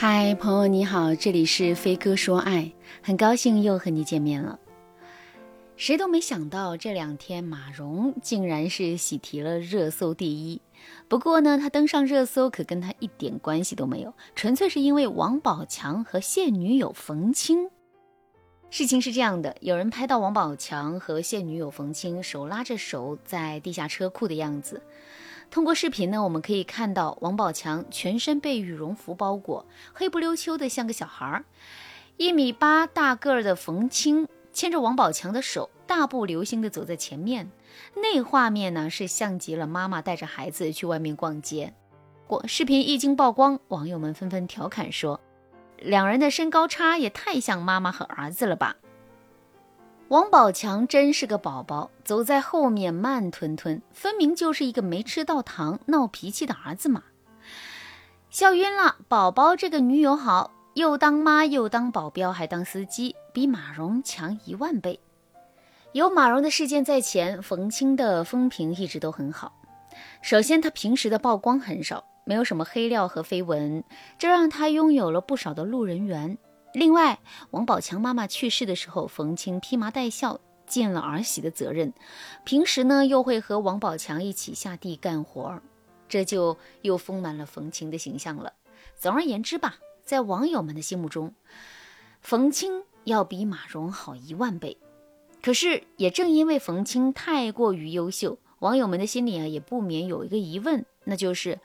嗨，朋友你好，这里是飞哥说爱，很高兴又和你见面了。谁都没想到这两天马蓉竟然是喜提了热搜第一。不过呢，他登上热搜可跟他一点关系都没有，纯粹是因为王宝强和现女友冯清。事情是这样的，有人拍到王宝强和现女友冯清手拉着手在地下车库的样子。通过视频呢，我们可以看到王宝强全身被羽绒服包裹，黑不溜秋的像个小孩儿。一米八大个儿的冯清牵着王宝强的手，大步流星的走在前面。那画面呢，是像极了妈妈带着孩子去外面逛街。过视频一经曝光，网友们纷纷调侃说，两人的身高差也太像妈妈和儿子了吧。王宝强真是个宝宝，走在后面慢吞吞，分明就是一个没吃到糖、闹脾气的儿子嘛。笑晕了，宝宝这个女友好，又当妈又当保镖还当司机，比马蓉强一万倍。有马蓉的事件在前，冯清的风评一直都很好。首先，他平时的曝光很少，没有什么黑料和绯闻，这让他拥有了不少的路人缘。另外，王宝强妈妈去世的时候，冯清披麻戴孝，尽了儿媳的责任。平时呢，又会和王宝强一起下地干活儿，这就又丰满了冯清的形象了。总而言之吧，在网友们的心目中，冯清要比马蓉好一万倍。可是，也正因为冯清太过于优秀，网友们的心里啊，也不免有一个疑问，那就是。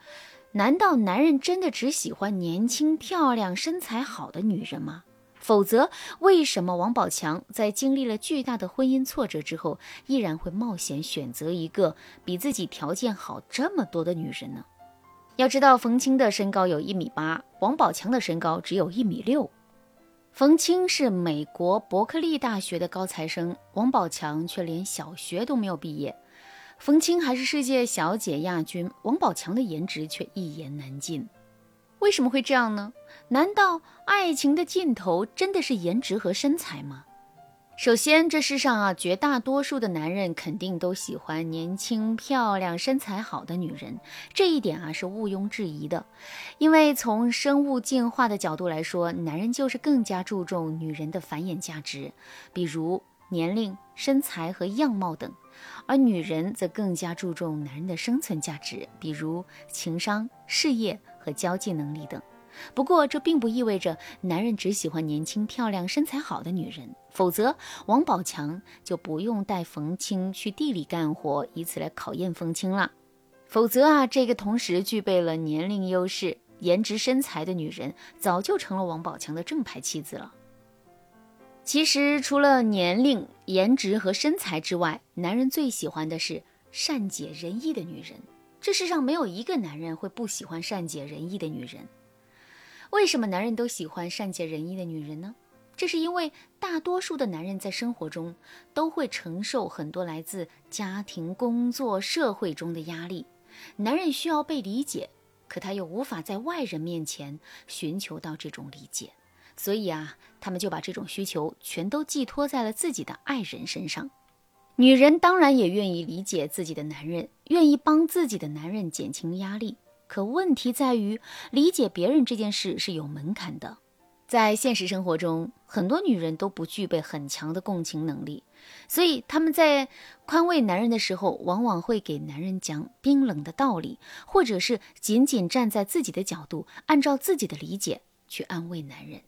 难道男人真的只喜欢年轻、漂亮、身材好的女人吗？否则，为什么王宝强在经历了巨大的婚姻挫折之后，依然会冒险选择一个比自己条件好这么多的女人呢？要知道，冯清的身高有一米八，王宝强的身高只有一米六。冯清是美国伯克利大学的高材生，王宝强却连小学都没有毕业。冯清还是世界小姐亚军，王宝强的颜值却一言难尽。为什么会这样呢？难道爱情的尽头真的是颜值和身材吗？首先，这世上啊，绝大多数的男人肯定都喜欢年轻、漂亮、身材好的女人，这一点啊是毋庸置疑的。因为从生物进化的角度来说，男人就是更加注重女人的繁衍价值，比如年龄、身材和样貌等。而女人则更加注重男人的生存价值，比如情商、事业和交际能力等。不过，这并不意味着男人只喜欢年轻、漂亮、身材好的女人，否则王宝强就不用带冯清去地里干活，以此来考验冯清了。否则啊，这个同时具备了年龄优势、颜值、身材的女人，早就成了王宝强的正牌妻子了。其实，除了年龄、颜值和身材之外，男人最喜欢的是善解人意的女人。这世上没有一个男人会不喜欢善解人意的女人。为什么男人都喜欢善解人意的女人呢？这是因为大多数的男人在生活中都会承受很多来自家庭、工作、社会中的压力。男人需要被理解，可他又无法在外人面前寻求到这种理解。所以啊，他们就把这种需求全都寄托在了自己的爱人身上。女人当然也愿意理解自己的男人，愿意帮自己的男人减轻压力。可问题在于，理解别人这件事是有门槛的。在现实生活中，很多女人都不具备很强的共情能力，所以他们在宽慰男人的时候，往往会给男人讲冰冷的道理，或者是仅仅站在自己的角度，按照自己的理解去安慰男人。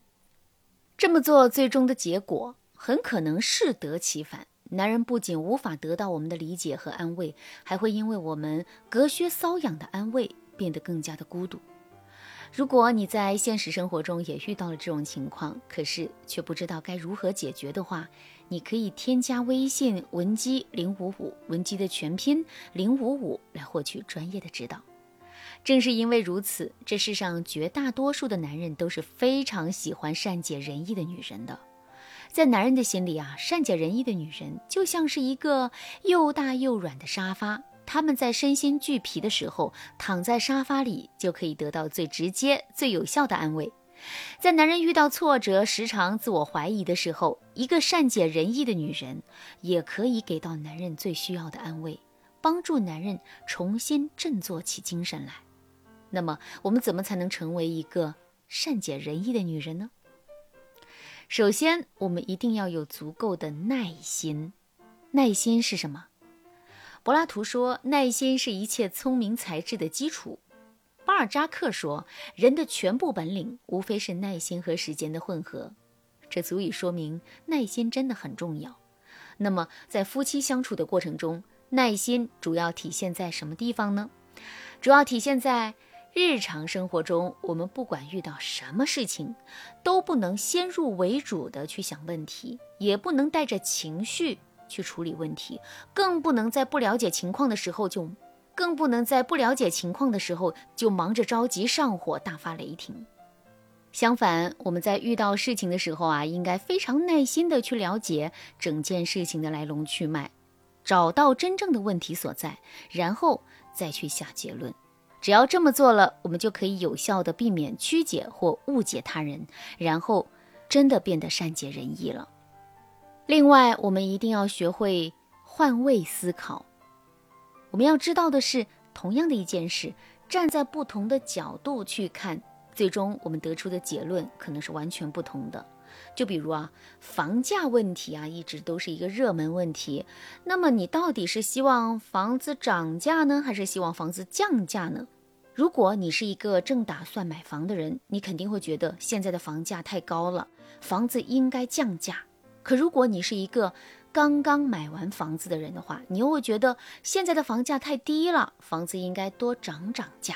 这么做最终的结果很可能适得其反。男人不仅无法得到我们的理解和安慰，还会因为我们隔靴搔痒的安慰变得更加的孤独。如果你在现实生活中也遇到了这种情况，可是却不知道该如何解决的话，你可以添加微信文姬零五五，文姬的全拼零五五来获取专业的指导。正是因为如此，这世上绝大多数的男人都是非常喜欢善解人意的女人的。在男人的心里啊，善解人意的女人就像是一个又大又软的沙发，他们在身心俱疲的时候，躺在沙发里就可以得到最直接、最有效的安慰。在男人遇到挫折、时常自我怀疑的时候，一个善解人意的女人也可以给到男人最需要的安慰，帮助男人重新振作起精神来。那么，我们怎么才能成为一个善解人意的女人呢？首先，我们一定要有足够的耐心。耐心是什么？柏拉图说，耐心是一切聪明才智的基础。巴尔扎克说，人的全部本领无非是耐心和时间的混合。这足以说明耐心真的很重要。那么，在夫妻相处的过程中，耐心主要体现在什么地方呢？主要体现在日常生活中，我们不管遇到什么事情，都不能先入为主的去想问题，也不能带着情绪去处理问题，更不能在不了解情况的时候就，更不能在不了解情况的时候就忙着着急上火大发雷霆。相反，我们在遇到事情的时候啊，应该非常耐心的去了解整件事情的来龙去脉，找到真正的问题所在，然后再去下结论。只要这么做了，我们就可以有效的避免曲解或误解他人，然后真的变得善解人意了。另外，我们一定要学会换位思考。我们要知道的是，同样的一件事，站在不同的角度去看。最终我们得出的结论可能是完全不同的。就比如啊，房价问题啊，一直都是一个热门问题。那么你到底是希望房子涨价呢，还是希望房子降价呢？如果你是一个正打算买房的人，你肯定会觉得现在的房价太高了，房子应该降价。可如果你是一个刚刚买完房子的人的话，你又会觉得现在的房价太低了，房子应该多涨涨价。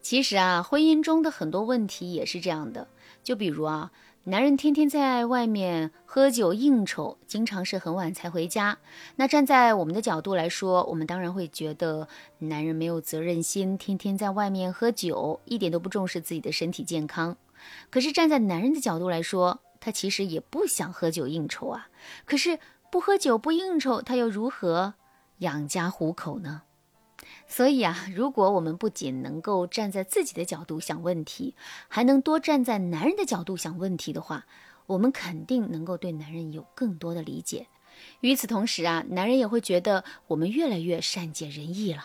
其实啊，婚姻中的很多问题也是这样的。就比如啊，男人天天在外面喝酒应酬，经常是很晚才回家。那站在我们的角度来说，我们当然会觉得男人没有责任心，天天在外面喝酒，一点都不重视自己的身体健康。可是站在男人的角度来说，他其实也不想喝酒应酬啊。可是不喝酒不应酬，他又如何养家糊口呢？所以啊，如果我们不仅能够站在自己的角度想问题，还能多站在男人的角度想问题的话，我们肯定能够对男人有更多的理解。与此同时啊，男人也会觉得我们越来越善解人意了。